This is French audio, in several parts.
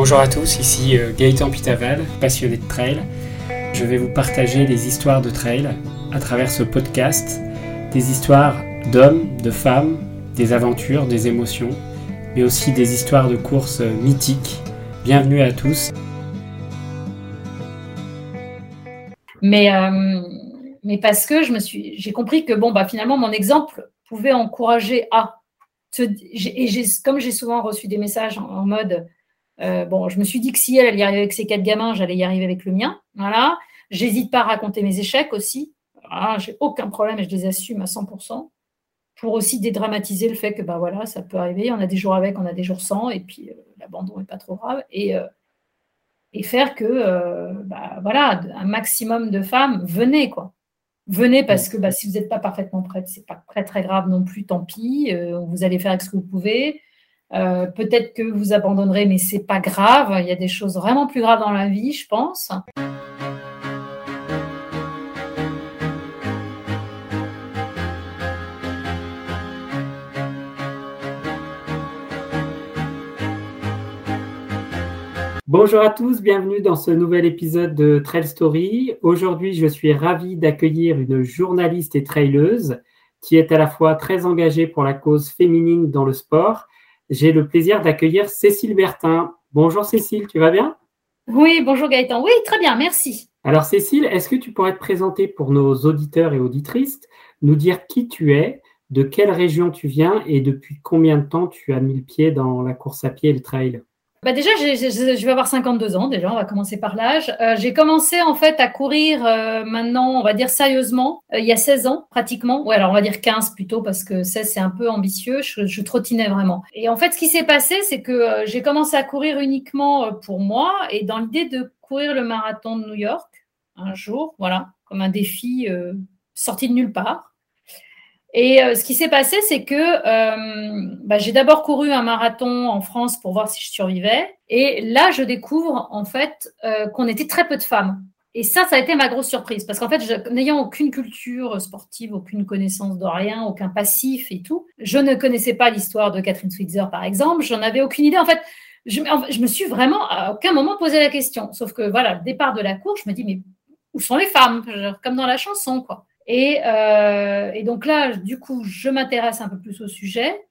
Bonjour à tous, ici euh, Gaëtan Pitaval, passionné de trail. Je vais vous partager les histoires de trail à travers ce podcast, des histoires d'hommes, de femmes, des aventures, des émotions, mais aussi des histoires de courses mythiques. Bienvenue à tous. Mais, euh, parce que j'ai compris que bon, bah, finalement, mon exemple pouvait encourager à. Et comme j'ai souvent reçu des messages en, mode, euh, bon, je me suis dit que si elle, elle y arrivait avec ses quatre gamins, j'allais y arriver avec le mien. Voilà. J'hésite pas à raconter mes échecs aussi. j'ai aucun problème et je les assume à 100% pour aussi dédramatiser le fait que bah voilà, ça peut arriver. On a des jours avec, on a des jours sans, et puis euh, l'abandon n'est pas trop grave. Et, et faire que, euh, bah, voilà, un maximum de femmes, venez, quoi. Venez parce que bah, si vous n'êtes pas parfaitement prête, c'est pas très très grave non plus, tant pis. Euh, vous allez faire avec ce que vous pouvez. Euh, peut-être que vous abandonnerez, mais c'est pas grave. Il y a des choses vraiment plus graves dans la vie, je pense. Bonjour à tous, bienvenue dans ce nouvel épisode de Trail Story. Aujourd'hui, je suis ravi d'accueillir une journaliste et traileuse qui est à la fois très engagée pour la cause féminine dans le sport. J'ai le plaisir d'accueillir Cécile Bertin. Bonjour Cécile, tu vas bien? Oui, bonjour Gaëtan. Oui, très bien, merci. Alors Cécile, est-ce que tu pourrais te présenter pour nos auditeurs et auditrices, nous dire qui tu es, de quelle région tu viens et depuis combien de temps tu as mis le pied dans la course à pied et le trail? Bah déjà, je vais avoir 52 ans déjà, on va commencer par l'âge. Euh, j'ai commencé en fait à courir euh, maintenant, on va dire sérieusement, euh, il y a 16 ans pratiquement. Ouais, alors on va dire 15 plutôt parce que 16 c'est un peu ambitieux, je, je, trottinais vraiment. Et en fait, ce qui s'est passé, c'est que j'ai commencé à courir uniquement pour moi et dans l'idée de courir le marathon de New York un jour, voilà, comme un défi sorti de nulle part. Et euh, ce qui s'est passé, c'est que euh, bah, j'ai d'abord couru un marathon en France pour voir si je survivais. Et là, je découvre en fait euh, qu'on était très peu de femmes. Et ça, ça a été ma grosse surprise. Parce qu'en fait, n'ayant aucune culture sportive, aucune connaissance de rien, aucun passif et tout, je ne connaissais pas l'histoire de Catherine Switzer, par exemple. J'en avais aucune idée. En fait, je, je, me suis vraiment à aucun moment posé la question. Sauf que voilà, le départ de la course, je me dis, mais où sont les femmes? Comme dans la chanson, quoi. Euh, et, donc là, du coup, je m'intéresse un peu plus au sujet.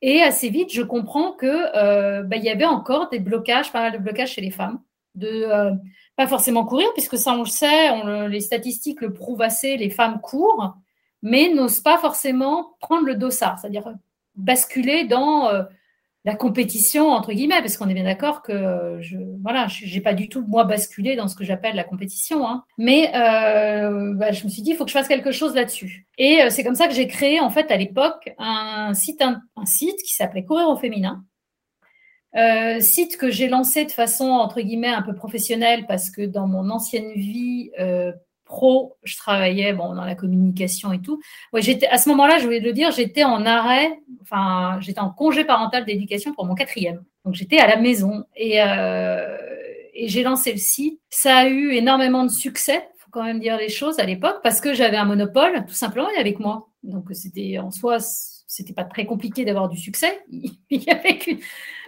Et assez vite, je comprends que euh, bah, y avait encore des blocages, pas mal de blocages chez les femmes, de euh, pas forcément courir, puisque ça on le sait, les statistiques le prouvent assez, les femmes courent, mais n'osent pas forcément prendre le dossard, c'est-à-dire basculer dans la compétition entre guillemets, parce qu'on est bien d'accord que je voilà, j'ai pas du tout moi basculé dans ce que j'appelle la compétition, hein. mais euh, bah, je me suis dit il faut que je fasse quelque chose là-dessus. Et euh, c'est comme ça que j'ai créé en fait à l'époque un site un, site qui s'appelait Courir au féminin. Euh, site que j'ai lancé de façon entre guillemets un peu professionnelle parce que dans mon ancienne vie pro, je travaillais bon, dans la communication et tout. Ouais, j'étais à ce moment-là, je voulais le dire, j'étais en arrêt, enfin, j'étais en congé parental d'éducation pour mon quatrième. Donc j'étais à la maison et, euh, j'ai lancé le site. Ça a eu énormément de succès, faut quand même dire les choses à l'époque, parce que j'avais un monopole tout simplement avec moi. Donc c'était en soi, c'était pas très compliqué d'avoir du succès. Il avait qu'une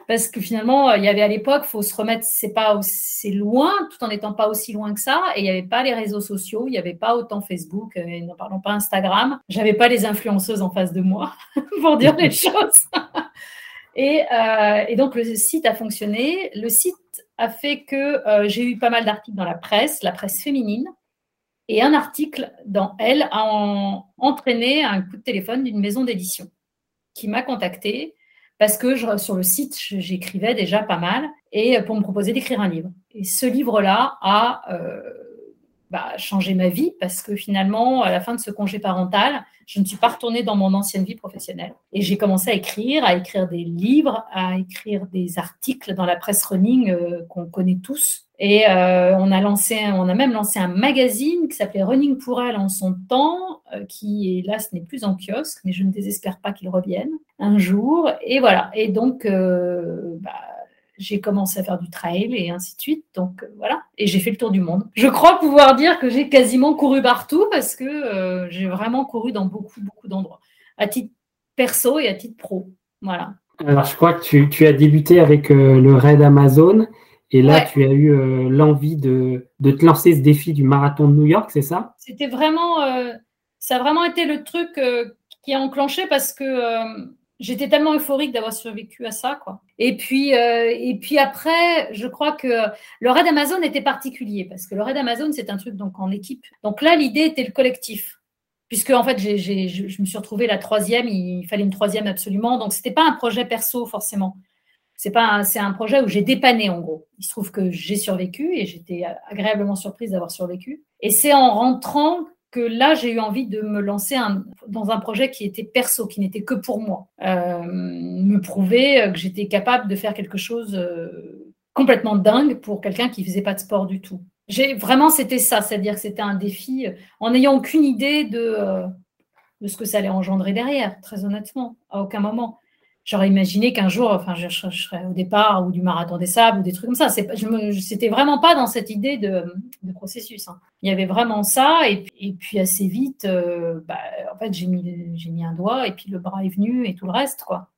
parce que finalement, il y avait à l'époque, faut se remettre, c'est pas aussi loin, tout en n'étant pas aussi loin que ça, et il n'y avait pas les réseaux sociaux, il n'y avait pas autant Facebook, et n'en parlons pas Instagram, j'avais pas les influenceuses en face de moi pour dire les choses. et, euh, et, donc le site a fonctionné. Le site a fait que euh, j'ai eu pas mal d'articles dans la presse, la presse féminine, et un article dans Elle a entraîné un coup de téléphone d'une maison d'édition qui m'a contacté parce que sur le site, j'écrivais déjà pas mal, et pour me proposer d'écrire un livre. Et ce livre-là a euh, bah, changé ma vie, parce que finalement, à la fin de ce congé parental, je ne suis pas retournée dans mon ancienne vie professionnelle. Et j'ai commencé à écrire, à écrire des livres, à écrire des articles dans la presse running euh, qu'on connaît tous. Et euh, on a lancé, on a même lancé un magazine qui s'appelait Running pour elle en son temps, euh, qui hélas n'est plus en kiosque, mais je ne désespère pas qu'il revienne un jour. Et voilà. Et donc, bah, j'ai commencé à faire du trail et ainsi de suite. Donc voilà, et j'ai fait le tour du monde. Je crois pouvoir dire que j'ai quasiment couru partout parce que euh, j'ai vraiment couru dans beaucoup, beaucoup d'endroits, à titre perso et à titre pro. Voilà. Alors, je crois que tu, as débuté avec le raid Amazon et là, tu as eu l'envie de, te lancer ce défi du marathon de New York, c'est ça? C'était vraiment, ça a vraiment été le truc qui a enclenché parce que j'étais tellement euphorique d'avoir survécu à ça, quoi. Et puis, euh, et puis après, je crois que le raid Amazon était particulier parce que le raid Amazon, c'est un truc donc en équipe. Donc là, l'idée était le collectif. Puisque en fait, je me suis retrouvée la troisième, il fallait une troisième absolument. Donc, c'était pas un projet perso forcément. C'est c'est un projet où j'ai dépanné en gros. Il se trouve que j'ai survécu et j'étais agréablement surprise d'avoir survécu. Et c'est en rentrant que là, j'ai eu envie de me lancer dans un projet qui était perso, qui n'était que pour moi. Euh, me prouver que j'étais capable de faire quelque chose euh, complètement dingue pour quelqu'un qui faisait pas de sport du tout. J'ai vraiment, c'était ça, c'est-à-dire que c'était un défi euh, en n'ayant aucune idée de, de ce que ça allait engendrer derrière, très honnêtement, à aucun moment j'aurais imaginé qu'un jour, enfin, je, serais au départ ou du marathon des sables ou des trucs comme ça. Je n'étais vraiment pas dans cette idée de, processus. Hein. Il y avait vraiment ça, et, puis assez vite, euh, bah, en fait, j'ai mis, j'ai mis un doigt, et puis le bras est venu, et tout le reste, quoi.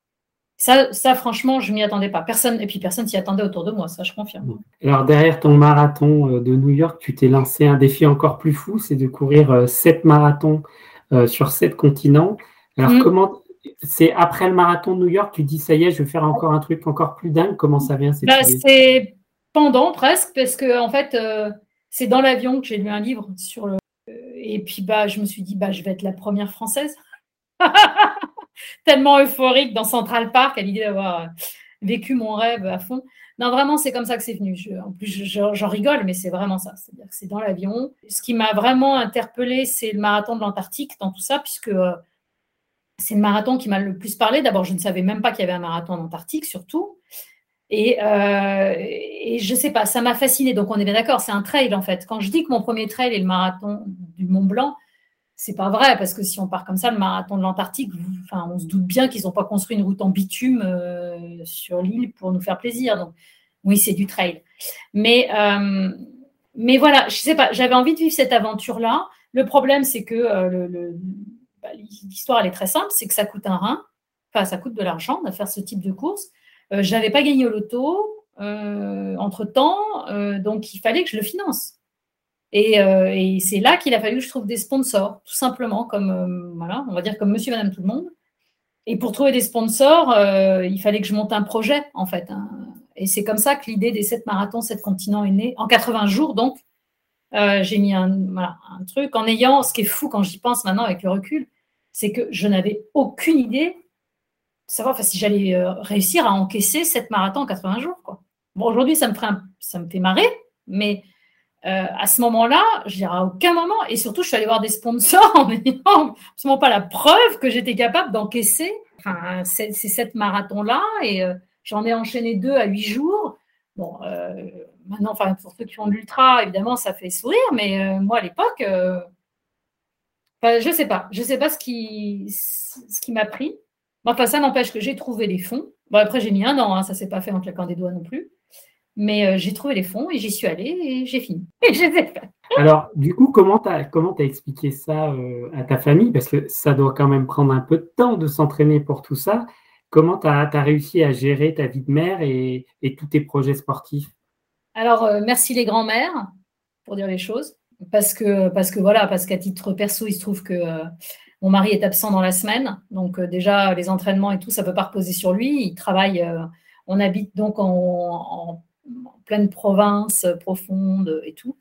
Ça, ça franchement, je m'y attendais pas. Personne, et puis personne s'y attendait autour de moi, ça, je confirme. Alors, derrière ton marathon euh, de New York, tu t'es lancé un défi encore plus fou, c'est de courir euh, sept marathons sur sept continents. Alors, mmh. comment c'est après le marathon de New York, tu dis ça y est, je vais faire encore un truc encore plus dingue. Comment ça vient bah, C'est pendant presque, parce que en fait, euh, c'est dans l'avion que j'ai lu un livre sur le. Et puis bah, je me suis dit, bah, je vais être la première française. Tellement euphorique dans Central Park à l'idée d'avoir vécu mon rêve à fond. Non, vraiment, c'est comme ça que c'est venu. en plus, j'en rigole, mais c'est vraiment ça. C'est-à-dire que c'est dans l'avion. Ce qui m'a vraiment interpellée, c'est le marathon de l'Antarctique dans tout ça, puisque euh, c'est le marathon qui m'a le plus parlé. D'abord, je ne savais même pas qu'il y avait un marathon en Antarctique, surtout. Et, euh, je sais pas, ça m'a fasciné. Donc, on est bien d'accord, c'est un trail en fait. Quand je dis que mon premier trail est le marathon du Mont Blanc, c'est pas vrai parce que si on part comme ça, le marathon de l'Antarctique, enfin, on se doute bien qu'ils n'ont pas construit une route en bitume euh, sur l'île pour nous faire plaisir. Donc, oui, c'est du trail. Mais, euh, voilà, je sais pas, j'avais envie de vivre cette aventure-là. Le problème, c'est que le bah, l'histoire, elle est très simple, c'est que ça coûte un rein, enfin, ça coûte de l'argent de faire ce type de course. Euh, je n'avais pas gagné au loto euh, entre-temps, euh, donc il fallait que je le finance. Et, c'est là qu'il a fallu que je trouve des sponsors, tout simplement, comme, voilà, on va dire comme monsieur, madame, tout le monde. Et pour trouver des sponsors, il fallait que je monte un projet, en fait. Hein. Et c'est comme ça que l'idée des sept marathons, sept continents est née, en 80 jours, donc. j'ai mis un, un, truc en ayant, ce qui est fou quand j'y pense maintenant avec le recul, c'est que je n'avais aucune idée de savoir si j'allais euh, réussir à encaisser cette marathon en 80 jours. Quoi. Bon, aujourd'hui, ça me, fait ça me fait marrer, mais euh, à ce moment-là, je dirais à aucun moment, et surtout, je suis allée voir des sponsors en n'ayant absolument pas la preuve que j'étais capable d'encaisser enfin, ces, sept marathons-là, et euh, j'en ai enchaîné deux à huit jours. Bon, maintenant, pour ceux qui ont l'ultra, évidemment, ça fait sourire, mais moi, à l'époque, je sais pas. Je sais pas ce qui, ce qui m'a pris. Enfin, ça n'empêche que j'ai trouvé les fonds. Bon, après, j'ai mis un an, hein, ça s'est pas fait en claquant des doigts non plus. Mais euh, j'ai trouvé les fonds et j'y suis allée et j'ai fini. Et j'ai fait. Alors, du coup, comment tu as, comment as expliqué ça euh, à ta famille? Parce que ça doit quand même prendre un peu de temps de s'entraîner pour tout ça. Comment tu as, réussi à gérer ta vie de mère et, et tous tes projets sportifs? Alors, euh, merci les grands-mères pour dire les choses parce que, parce que voilà, parce qu'à titre perso, il se trouve que euh, mon mari est absent dans la semaine. Donc, euh, déjà, les entraînements et tout, ça ne peut pas reposer sur lui. Il travaille, euh, on habite donc en, pleine province profonde et tout.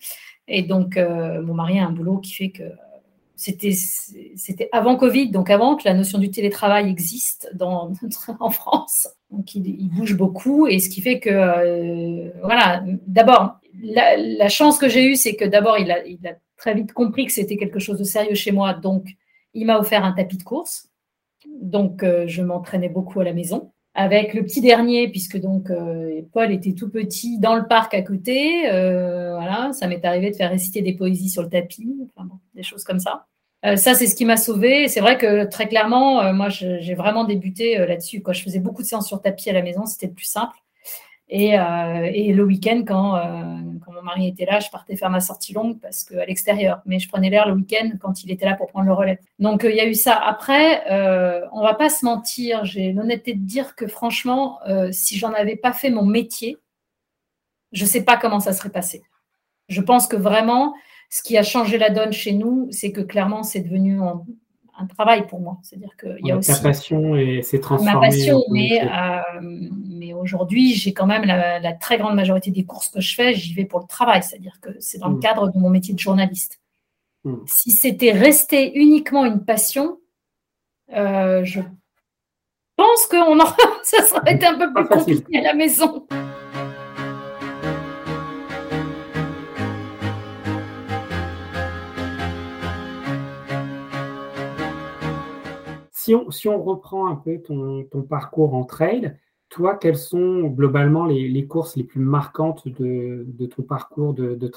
Et donc, mon mari a un boulot qui fait que c'était, c'était avant Covid, donc avant que la notion du télétravail existe dans, en France. Donc, il, bouge beaucoup. Et ce qui fait que, voilà, d'abord, la, chance que j'ai eue, c'est que d'abord, il a, très vite compris que c'était quelque chose de sérieux chez moi. Donc, il m'a offert un tapis de course. Donc, euh, je m'entraînais beaucoup à la maison. Avec le petit dernier, puisque donc euh, Paul était tout petit dans le parc à côté. Euh, voilà, ça m'est arrivé de faire réciter des poésies sur le tapis, des choses comme ça. ça, c'est ce qui m'a sauvé. C'est vrai que très clairement, moi, j'ai vraiment débuté là-dessus. Quand je faisais beaucoup de séances sur tapis à la maison, c'était le plus simple. Et, et le week-end, quand, quand, mon mari était là, je partais faire ma sortie longue parce qu'à l'extérieur. Mais je prenais l'air le week-end quand il était là pour prendre le relais. Donc il y a eu ça. Après, on va pas se mentir. J'ai l'honnêteté de dire que franchement, si j'en avais pas fait mon métier, je sais pas comment ça serait passé. Je pense que vraiment, ce qui a changé la donne chez nous, c'est que clairement, c'est devenu un, travail pour moi. C'est-à-dire qu'il y a aussi. Ta passion et c'est transformé. Ma passion, mais, euh, mais aujourd'hui, j'ai quand même la, très grande majorité des courses que je fais, j'y vais pour le travail. C'est-à-dire que c'est dans le mm. cadre de mon métier de journaliste. Mm. Si c'était resté uniquement une passion, euh, je pense que en... ça serait été un peu plus compliqué à la maison. Si on, reprend un peu ton, parcours en trail, toi, quelles sont globalement les, courses les plus marquantes de, ton parcours de, de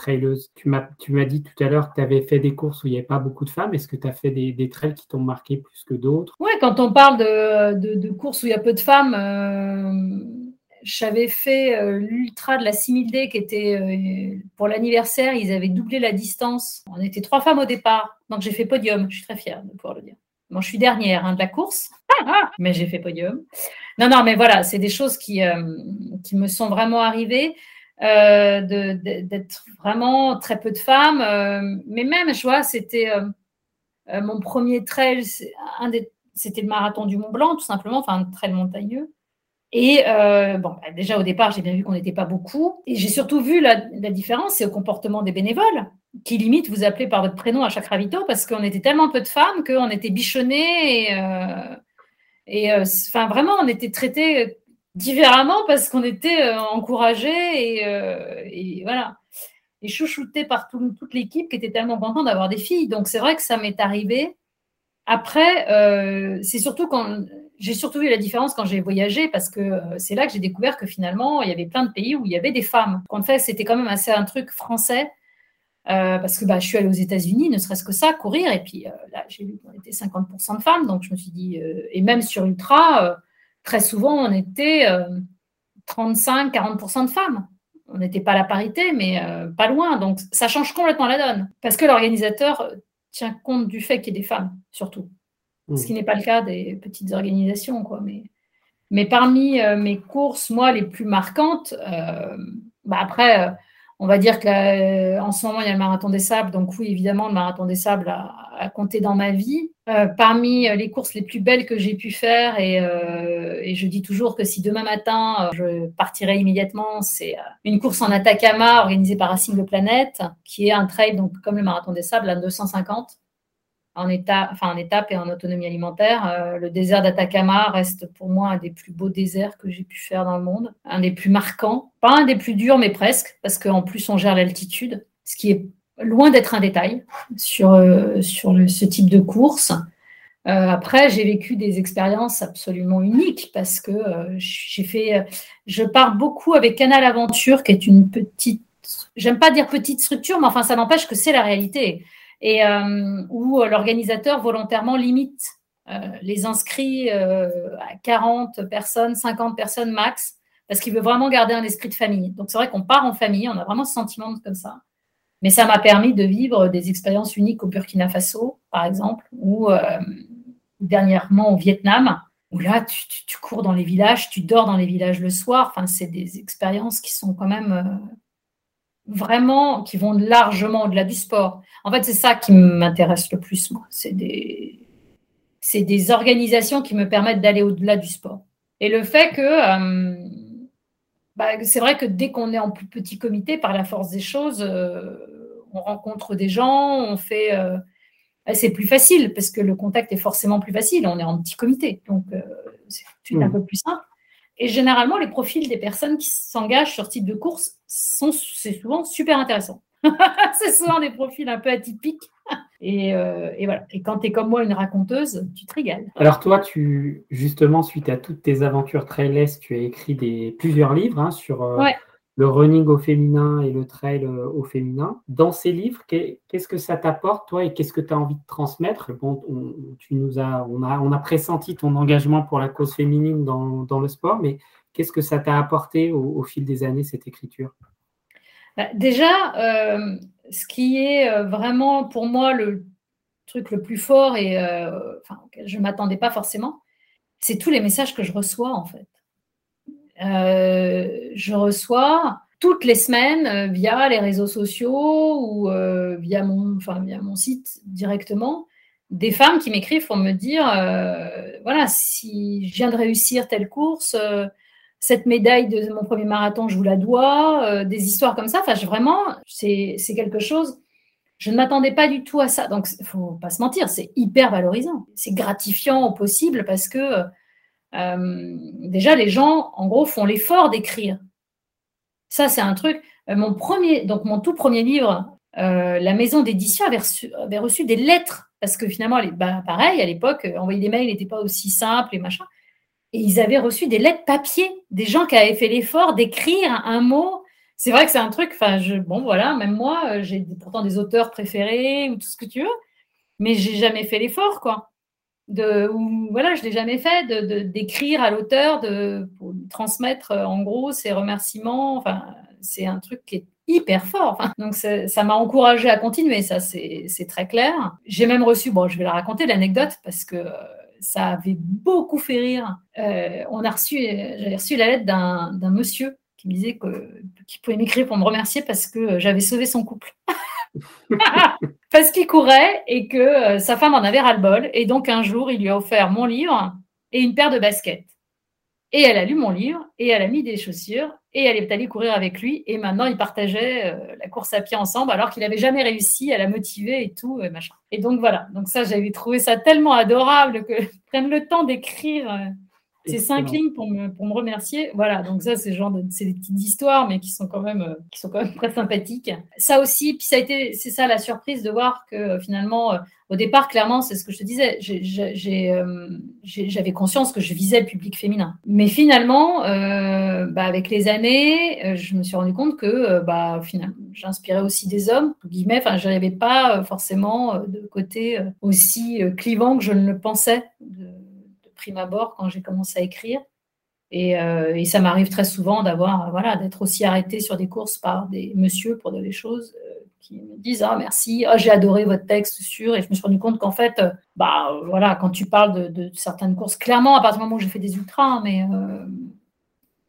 Tu m'as dit tout à l'heure que tu avais fait des courses où il n'y avait pas beaucoup de femmes. Est-ce que tu as fait des, trails qui t'ont marqué plus que d'autres? Oui, quand on parle de, courses où il y a peu de femmes, euh, j'avais fait euh, l'ultra de la 6000D qui était euh, pour l'anniversaire. Ils avaient doublé la distance. On était trois femmes au départ. Donc j'ai fait podium. Je suis très fière de pouvoir le dire. Bon, je suis dernière hein, de la course, mais j'ai fait podium. Non, non, mais voilà, c'est des choses qui, euh, qui me sont vraiment arrivées, euh, d'être vraiment très peu de femmes. Euh, mais même, je vois, c'était mon premier trail, c'était le marathon du Mont Blanc, tout simplement, enfin, un trail montagneux. Et bon, bah, déjà au départ, j'ai bien vu qu'on n'était pas beaucoup. Et j'ai surtout vu la, la différence, c'est au comportement des bénévoles qui limite vous appelez par votre prénom à chaque ravito parce qu'on était tellement peu de femmes qu'on était bichonnés et, euh, euh, vraiment on était traités différemment parce qu'on était euh, encouragés et, et, voilà. Et chouchoutés par toute l'équipe qui était tellement contente d'avoir des filles. Donc c'est vrai que ça m'est arrivé. Après c'est surtout quand j'ai surtout vu la différence quand j'ai voyagé parce que c'est là que j'ai découvert que finalement il y avait plein de pays où il y avait des femmes. En fait c'était quand même assez un truc français euh, parce que bah, je suis allée aux États-Unis, ne serait-ce que ça, courir. Et puis euh, là, j'ai vu qu'on était 50% de femmes. Donc je me suis dit, euh, et même sur Ultra, très souvent, on était 35-40% de femmes. On n'était pas à la parité, mais pas loin. Donc ça change complètement la donne. Parce que l'organisateur tient compte du fait qu'il y ait des femmes, surtout. Ce qui mmh. n'est pas le cas des petites organisations. Quoi. Mais, mais parmi mes courses, moi, les plus marquantes, bah, après on va dire qu'en euh, ce moment, il y a le marathon des sables. Donc oui, évidemment, le marathon des sables a, compté dans ma vie. Euh, parmi euh, les courses les plus belles que j'ai pu faire, et, je dis toujours que si demain matin, je partirais immédiatement, c'est une course en Atacama organisée par Racing de Planète, qui est un trail, donc comme le marathon des sables, à 250 en, état, enfin, en étape et en autonomie alimentaire. Euh, le désert d'Atacama reste pour moi un des plus beaux déserts que j'ai pu faire dans le monde, un des plus marquants, pas un des plus durs, mais presque, parce qu'en plus on gère l'altitude, ce qui est loin d'être un détail sur, euh, sur ce type de course. Euh, après, j'ai vécu des expériences absolument uniques parce que j'ai fait, je pars beaucoup avec Canal Aventure, qui est une petite, j'aime pas dire petite structure, mais enfin ça n'empêche que c'est la réalité et euh, où l'organisateur volontairement limite euh, les inscrits euh, à 40 personnes, 50 personnes max, parce qu'il veut vraiment garder un esprit de famille. Donc c'est vrai qu'on part en famille, on a vraiment ce sentiment comme ça. Mais ça m'a permis de vivre des expériences uniques au Burkina Faso, par exemple, ou dernièrement au Vietnam, où là, tu, cours dans les villages, tu dors dans les villages le soir. Enfin, c'est des expériences qui sont quand même vraiment, qui vont largement au-delà du sport. En fait, c'est ça qui m'intéresse le plus, moi. C'est des, c'est des organisations qui me permettent d'aller au-delà du sport. Et le fait que, euh, bah, c'est vrai que dès qu'on est en plus petit comité, par la force des choses, euh, on rencontre des gens, on fait. Euh, c'est plus facile parce que le contact est forcément plus facile. On est en petit comité, donc c'est un mmh. peu plus simple. Et généralement, les profils des personnes qui s'engagent sur type de course sont c'est souvent super intéressant. c'est souvent des profils un peu atypiques. Et, euh, et voilà. Et quand tu es comme moi une raconteuse, tu te régales. Alors toi, tu justement suite à toutes tes aventures très lesses, tu as écrit des plusieurs livres hein, sur euh, le running au féminin et le trail euh, au féminin. Dans ces livres, qu'est-ce que ça t'apporte, toi, et qu'est-ce que tu as envie de transmettre? Bon, on, tu nous as, on, a, on a pressenti ton engagement pour la cause féminine dans, le sport, mais qu'est-ce que ça t'a apporté au, fil des années, cette écriture? Bah, Déjà, euh, ce qui est euh, vraiment pour moi le truc le plus fort et enfin, je ne m'attendais pas forcément, c'est tous les messages que je reçois en fait. Je reçois toutes les semaines via les réseaux sociaux ou via, mon, enfin, via mon site directement des femmes qui m'écrivent pour me dire voilà, si je viens de réussir telle course, cette médaille de mon premier marathon, je vous la dois, euh, des histoires comme ça. Enfin, vraiment, c'est quelque chose. Je ne m'attendais pas du tout à ça. Donc, il faut pas se mentir, c'est hyper valorisant. C'est gratifiant au possible parce que euh, déjà, les gens, en gros, font l'effort d'écrire. Ça, c'est un truc. Euh, mon premier, donc mon tout premier livre, la maison d'édition avait reçu, des lettres parce que finalement, bah, pareil, à l'époque, envoyer des mails n'était pas aussi simple et machin. Et ils avaient reçu des lettres papier, des gens qui avaient fait l'effort d'écrire un mot. C'est vrai que c'est un truc, enfin, bon, voilà, même moi, euh, j'ai pourtant des auteurs préférés ou tout ce que tu veux, mais j'ai jamais fait l'effort, quoi. De, ou, voilà, je l'ai jamais fait, de, d'écrire à l'auteur, de, pour transmettre, euh, en gros, ses remerciements. Enfin, c'est un truc qui est hyper fort. donc, ça m'a encouragé à continuer, ça, c'est, très clair. J'ai même reçu, bon, je vais la raconter, l'anecdote, parce que euh, ça avait beaucoup fait rire. Euh, on a reçu, j'avais reçu la lettre d'un, monsieur qui me disait que, qu'il pouvait m'écrire pour me remercier parce que j'avais sauvé son couple. parce qu'il courait et que euh, sa femme en avait ras-le-bol. Et donc un jour, il lui a offert mon livre et une paire de baskets. Et elle a lu mon livre et elle a mis des chaussures et elle est allée courir avec lui. Et maintenant, ils partageaient euh, la course à pied ensemble alors qu'il n'avait jamais réussi à la motiver et tout, et machin. Et donc voilà. Donc ça, j'avais trouvé ça tellement adorable que prennent le temps d'écrire euh, ces cinq lignes pour me, pour me remercier. Voilà, donc ça, c'est genre c'est des petites histoires, mais qui sont quand même, euh, qui sont quand même très sympathiques. Ça aussi, puis ça a été, c'est ça la surprise de voir que euh, finalement, euh, au départ, clairement, c'est ce que je te disais, j'avais conscience que je visais le public féminin. Mais finalement, bah, avec les années, je me suis rendu compte que bah, finalement, j'inspirais aussi des hommes, guillemets, enfin, je n'avais pas forcément de côté aussi clivant que je ne le pensais. De, prime abord quand j'ai commencé à écrire. Et, euh, ça m'arrive très souvent d'avoir, euh, voilà, d'être aussi arrêté sur des courses par des messieurs pour des choses euh, qui me disent ah merci, ah, j'ai adoré votre texte sur et je me suis rendu compte qu'en fait, bah voilà, quand tu parles de, certaines courses, clairement à partir du moment où j'ai fait des ultras, hein, mais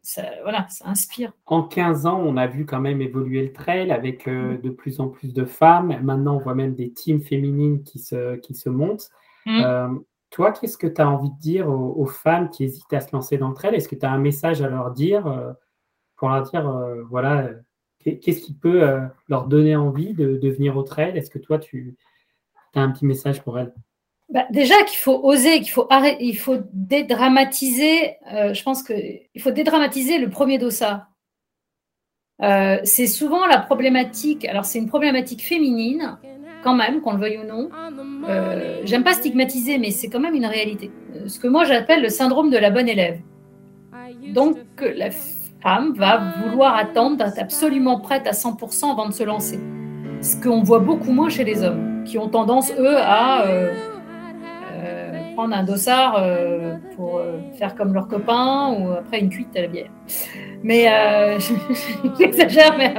ça, voilà, ça inspire. En 15 ans, on a vu quand même évoluer le trail avec de plus en plus de femmes. Maintenant, on voit même des teams féminines qui se, qui se montent. Mmh. Toi, qu'est-ce que tu as envie de dire aux, femmes qui hésitent à se lancer d'entre elles Est-ce que tu as un message à leur dire euh, pour leur dire, euh, voilà, qu'est-ce qui peut euh, leur donner envie de, venir au trail? Est-ce que toi, tu as un petit message pour elles? Bah, déjà qu'il faut oser, qu'il faut il faut dédramatiser. je pense qu'il faut dédramatiser le premier dossard. c'est souvent la problématique. Alors c'est une problématique féminine quand même, qu'on le veuille ou non. Euh, j'aime pas stigmatiser, mais c'est quand même une réalité. Euh, ce que moi j'appelle le syndrome de la bonne élève. Donc la femme va vouloir attendre d'être absolument prête à 100% avant de se lancer. Ce qu'on voit beaucoup moins chez les hommes, qui ont tendance, eux, à euh, prendre un dossard faire comme leurs copains ou après une cuite à la bière. Mais euh, j'exagère, mais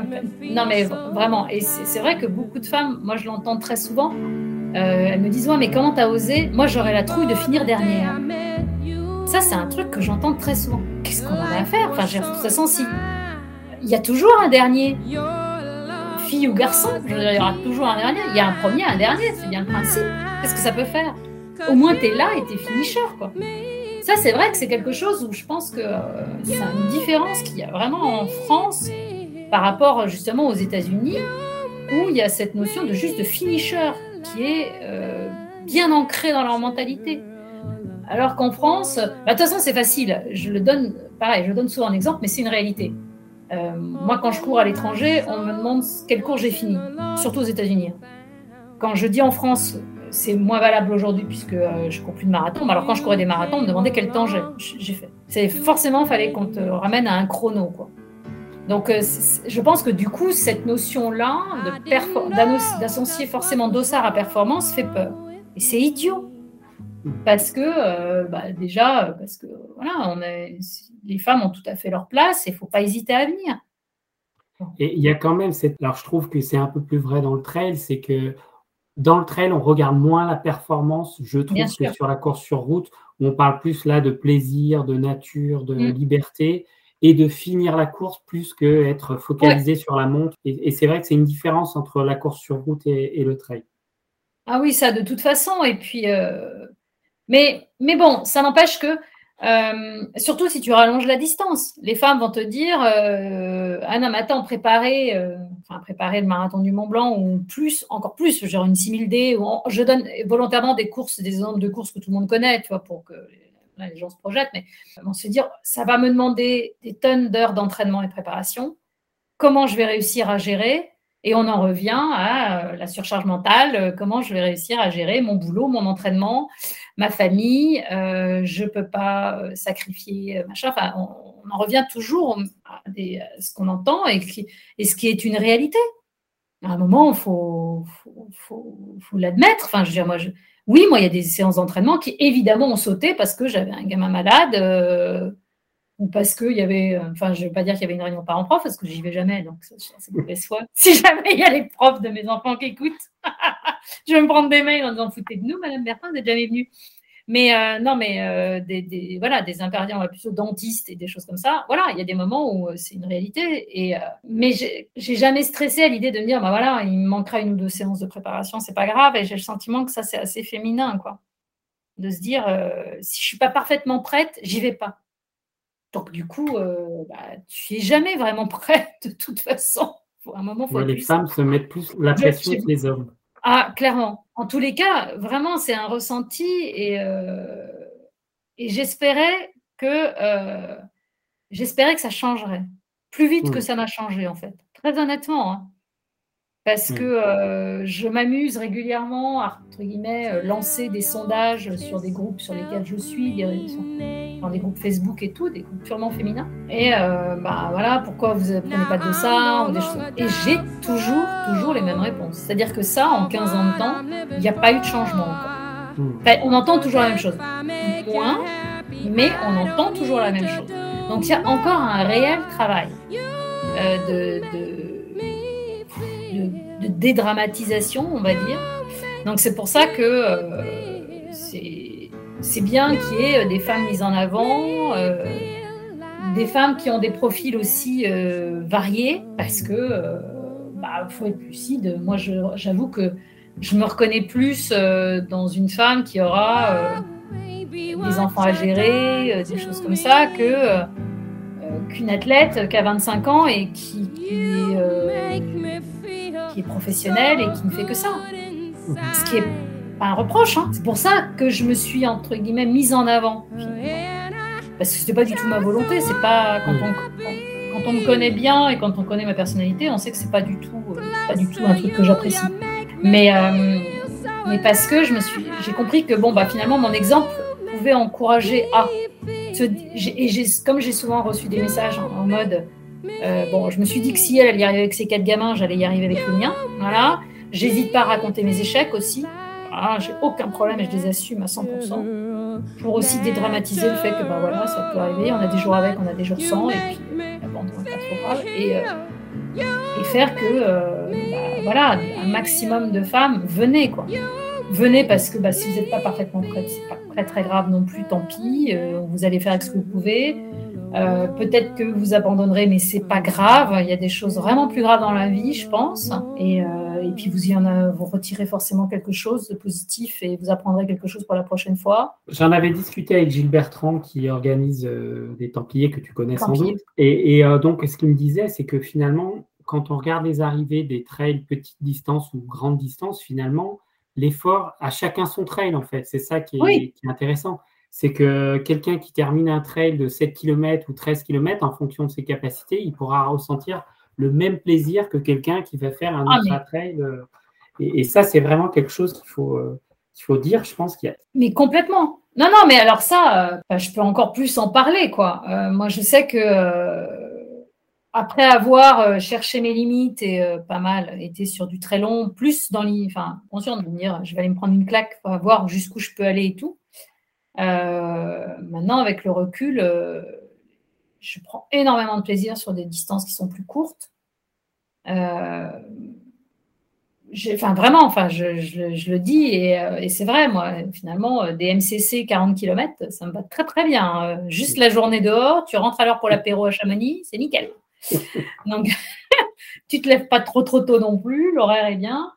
non, mais vraiment. Et c'est vrai que beaucoup de femmes, moi je l'entends très souvent, euh, elles me disent Ouais, mais comment t'as osé? Moi j'aurais la trouille de finir dernière. Ça, c'est un truc que j'entends très souvent. Qu'est-ce qu'on a à faire? Enfin, toute façon, si. Il y a toujours un dernier. Fille ou garçon, il y aura toujours un dernier. Il y a un premier, un dernier, c'est bien le principe. Qu'est-ce que ça peut faire? Au moins, t'es là et t'es finisher, quoi. Ça, c'est vrai que c'est quelque chose où je pense que euh, c'est une différence qu'il y a vraiment en France par rapport justement aux États-Unis, où il y a cette notion de juste de finisher qui est euh, bien ancrée dans leur mentalité. Alors qu'en France, bah, de toute façon, c'est facile. Je le donne, pareil, je donne souvent en exemple, mais c'est une réalité. Euh, moi, quand je cours à l'étranger, on me demande quel cours j'ai fini, surtout aux États-Unis. Quand je dis en France, c'est moins valable aujourd'hui puisque euh, je cours plus de marathon. Alors quand je courais des marathons, on me demandait quel temps j'ai fait. C'est forcément fallait qu'on te ramène à un chrono quoi. Donc euh, je pense que du coup cette notion là d'associer forcément dossard à performance fait peur. Et c'est idiot parce que euh, bah, déjà parce que voilà on les femmes ont tout à fait leur place et faut pas hésiter à venir. Et il y a quand même cette. Alors, je trouve que c'est un peu plus vrai dans le trail, c'est que dans le trail, on regarde moins la performance, je trouve, que sur la course sur route, où on parle plus là de plaisir, de nature, de mm. liberté, et de finir la course plus que être focalisé sur la montre. Et, c'est vrai que c'est une différence entre la course sur route et, le trail. Ah oui, ça de toute façon. Et puis, euh, mais, mais bon, ça n'empêche que euh, surtout si tu rallonges la distance. Les femmes vont te dire euh, Ah non, mais préparer, euh, enfin, préparer le marathon du Mont Blanc ou plus, encore plus, genre une 6000D. Ou je donne volontairement des courses, des exemples de courses que tout le monde connaît, tu vois, pour que les gens se projettent. Mais on se dire Ça va me demander des tonnes d'heures d'entraînement et de préparation. Comment je vais réussir à gérer et on en revient à la surcharge mentale, comment je vais réussir à gérer mon boulot, mon entraînement, ma famille, euh, je ne peux pas euh, sacrifier euh, machin. Enfin, on, en revient toujours à, ce qu'on entend et, ce qui est une réalité. À un moment, il faut, l'admettre. Enfin, je veux moi, oui, moi, il y a des séances d'entraînement qui, évidemment, ont sauté parce que j'avais un gamin malade ou parce qu'il y avait, enfin, je ne vais pas dire qu'il y avait une réunion parents-prof parce que j'y vais jamais, donc c'est mauvaise foi. Si jamais il y a les profs de mes enfants qui écoutent, je vais me prendre des mails en disant foutez de nous, Madame Bertin, vous n'êtes jamais venue. Mais euh, non, mais euh, des, voilà, des intervenants, on va plutôt dentistes et des choses comme ça. Voilà, il y a des moments où euh, c'est une réalité. Et, mais j'ai jamais stressé à l'idée de me dire, bah voilà, il me manquera une ou deux séances de préparation, c'est pas grave. Et j'ai le sentiment que ça, c'est assez féminin, quoi. De se dire, si je suis pas parfaitement prête, j'y vais pas. Donc du coup, bah, tu es jamais vraiment prête de toute façon. un moment, faut les femmes se mettent plus la pression que les hommes. Ah, clairement. En tous les cas, vraiment, c'est un ressenti et, euh, et j'espérais que euh, j'espérais que ça changerait plus vite que ça n'a changé en fait. Très honnêtement, hein. Parce que euh, je m'amuse régulièrement à entre guillemets lancer des sondages sur des groupes sur lesquels je suis, dans des groupes Facebook et tout, des groupes purement féminins. Et euh, bah voilà, pourquoi vous ne prenez pas de ça ou des choses. Et j'ai toujours, toujours les mêmes réponses. C'est-à-dire que ça, en 15 ans de temps, il n'y a pas eu de changement encore. on entend toujours la même chose. Point, mais on entend toujours la même chose. Donc il y a encore un réel travail euh, de, de, de, dédramatisation, on va dire. Donc c'est pour ça que euh, c'est bien qu'il y ait euh, des femmes mises en avant, euh, des femmes qui ont des profils aussi euh, variés, parce que bah, faut être lucide. Moi, j'avoue que je me reconnais plus dans une femme qui aura des enfants à gérer, des choses comme ça, que qu'une athlète qui a 25 ans et qui, qui, qui est professionnelle et qui ne fait que ça. Ce qui est un reproche. Hein. C'est pour ça que je me suis, entre guillemets, mise en avant. Parce que c'était pas du tout ma volonté. C'est pas quand on, me connaît bien et quand on connaît ma personnalité, on sait que c'est pas du tout, euh, pas du tout un truc que j'apprécie. Mais, euh, mais parce que je me suis, j'ai compris que bon, bah finalement, mon exemple pouvait encourager à. Et comme j'ai souvent reçu des messages en, mode, euh, bon, je me suis dit que si elle, allait y arriver avec ses quatre gamins, j'allais y arriver avec le mien. Voilà. J'hésite pas à raconter mes échecs aussi. Ah, j'ai aucun problème et je les assume à 100%. Pour aussi dédramatiser le fait que ben voilà, ça peut arriver, on a des jours avec, on a des jours sans, et puis l'abandon n'est pas trop grave. Et, euh, faire que, euh, bah, voilà, un maximum de femmes, venez quoi. Venez parce que bah, si vous n'êtes pas parfaitement prête, c'est pas très très grave non plus, tant pis, euh, vous allez faire avec ce que vous pouvez. Euh, peut-être que vous abandonnerez, mais c'est pas grave. Il y a des choses vraiment plus graves dans la vie, je pense. Et, euh, et puis vous y en a, vous retirez forcément quelque chose de positif et vous apprendrez quelque chose pour la prochaine fois. J'en avais discuté avec Gilles Bertrand qui organise euh, des Templiers que tu connais sans doute. Et, et donc ce qu'il me disait, c'est que finalement, quand on regarde les arrivées des trails petite distance ou grande distance, finalement, l'effort à chacun son trail en fait. C'est ça qui est, qui est intéressant c'est que quelqu'un qui termine un trail de 7 km ou 13 km, en fonction de ses capacités, il pourra ressentir le même plaisir que quelqu'un qui va faire un ah, trail. Euh, et, ça, c'est vraiment quelque chose qu'il faut, euh, faut dire, je pense qu'il y a. Mais complètement. Non, non, mais alors ça, euh, je peux encore plus en parler, quoi. moi, je sais que après avoir cherché mes limites et pas mal été sur du très long, plus dans les, enfin, conscient de me dire, je vais aller me prendre une claque, pour voir jusqu'où je peux aller et tout. Euh, maintenant, avec le recul, euh, je prends énormément de plaisir sur des distances qui sont plus courtes. enfin vraiment, enfin je, le dis et, c'est vrai, moi finalement des MCC 40 km, ça me va très très bien. Juste la journée dehors, tu rentres à l'heure pour l'apéro à Chamonix, c'est nickel. Donc tu te lèves pas trop trop tôt non plus, l'horaire est bien.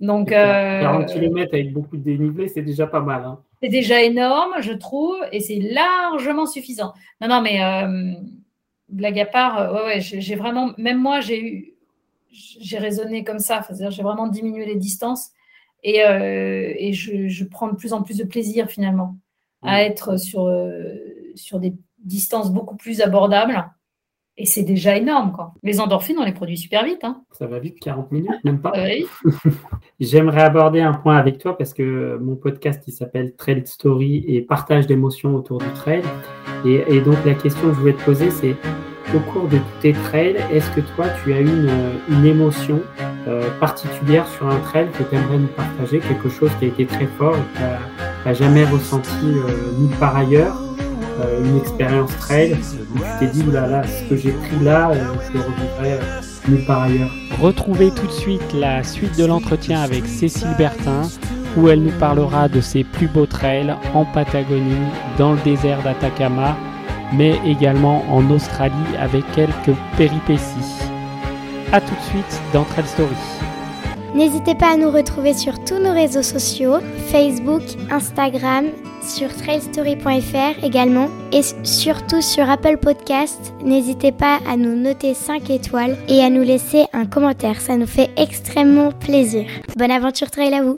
Donc 40 km avec beaucoup de dénivelé, c'est déjà pas mal. Hein. C'est déjà énorme, je trouve, et c'est largement suffisant. Non non mais blague à part, ouais, ouais j'ai vraiment, même moi j'ai eu j'ai raisonné comme ça. C'est-à-dire, j'ai vraiment diminué les distances et, euh, et je, je, prends de plus en plus de plaisir finalement à être sur, euh, sur des distances beaucoup plus abordables. Et c'est déjà énorme. Quoi. Les endorphines, on les produit super vite. Hein. Ça va vite, 40 minutes, même pas. Oui. J'aimerais aborder un point avec toi parce que mon podcast, il s'appelle Trail Story et partage d'émotions autour du trail. Et, et donc, la question que je voulais te poser, c'est au cours de tous tes trails, est-ce que toi, tu as une, une émotion euh, particulière sur un trail que tu aimerais nous partager, quelque chose qui a été très fort et que tu n'as jamais ressenti euh, nulle part ailleurs, une expérience trail, où tu t'es dit, là, là, ce que j'ai pris là, je le revivrai nulle part ailleurs Retrouvez tout de suite la suite de l'entretien avec Cécile Bertin, où elle nous parlera de ses plus beaux trails en Patagonie, dans le désert d'Atacama, mais également en Australie avec quelques péripéties. A tout de suite dans Trail Story. N'hésitez pas à nous retrouver sur tous nos réseaux sociaux, Facebook, Instagram, sur trailstory.fr également et surtout sur Apple Podcast. N'hésitez pas à nous noter 5 étoiles et à nous laisser un commentaire, ça nous fait extrêmement plaisir. Bonne aventure trail à vous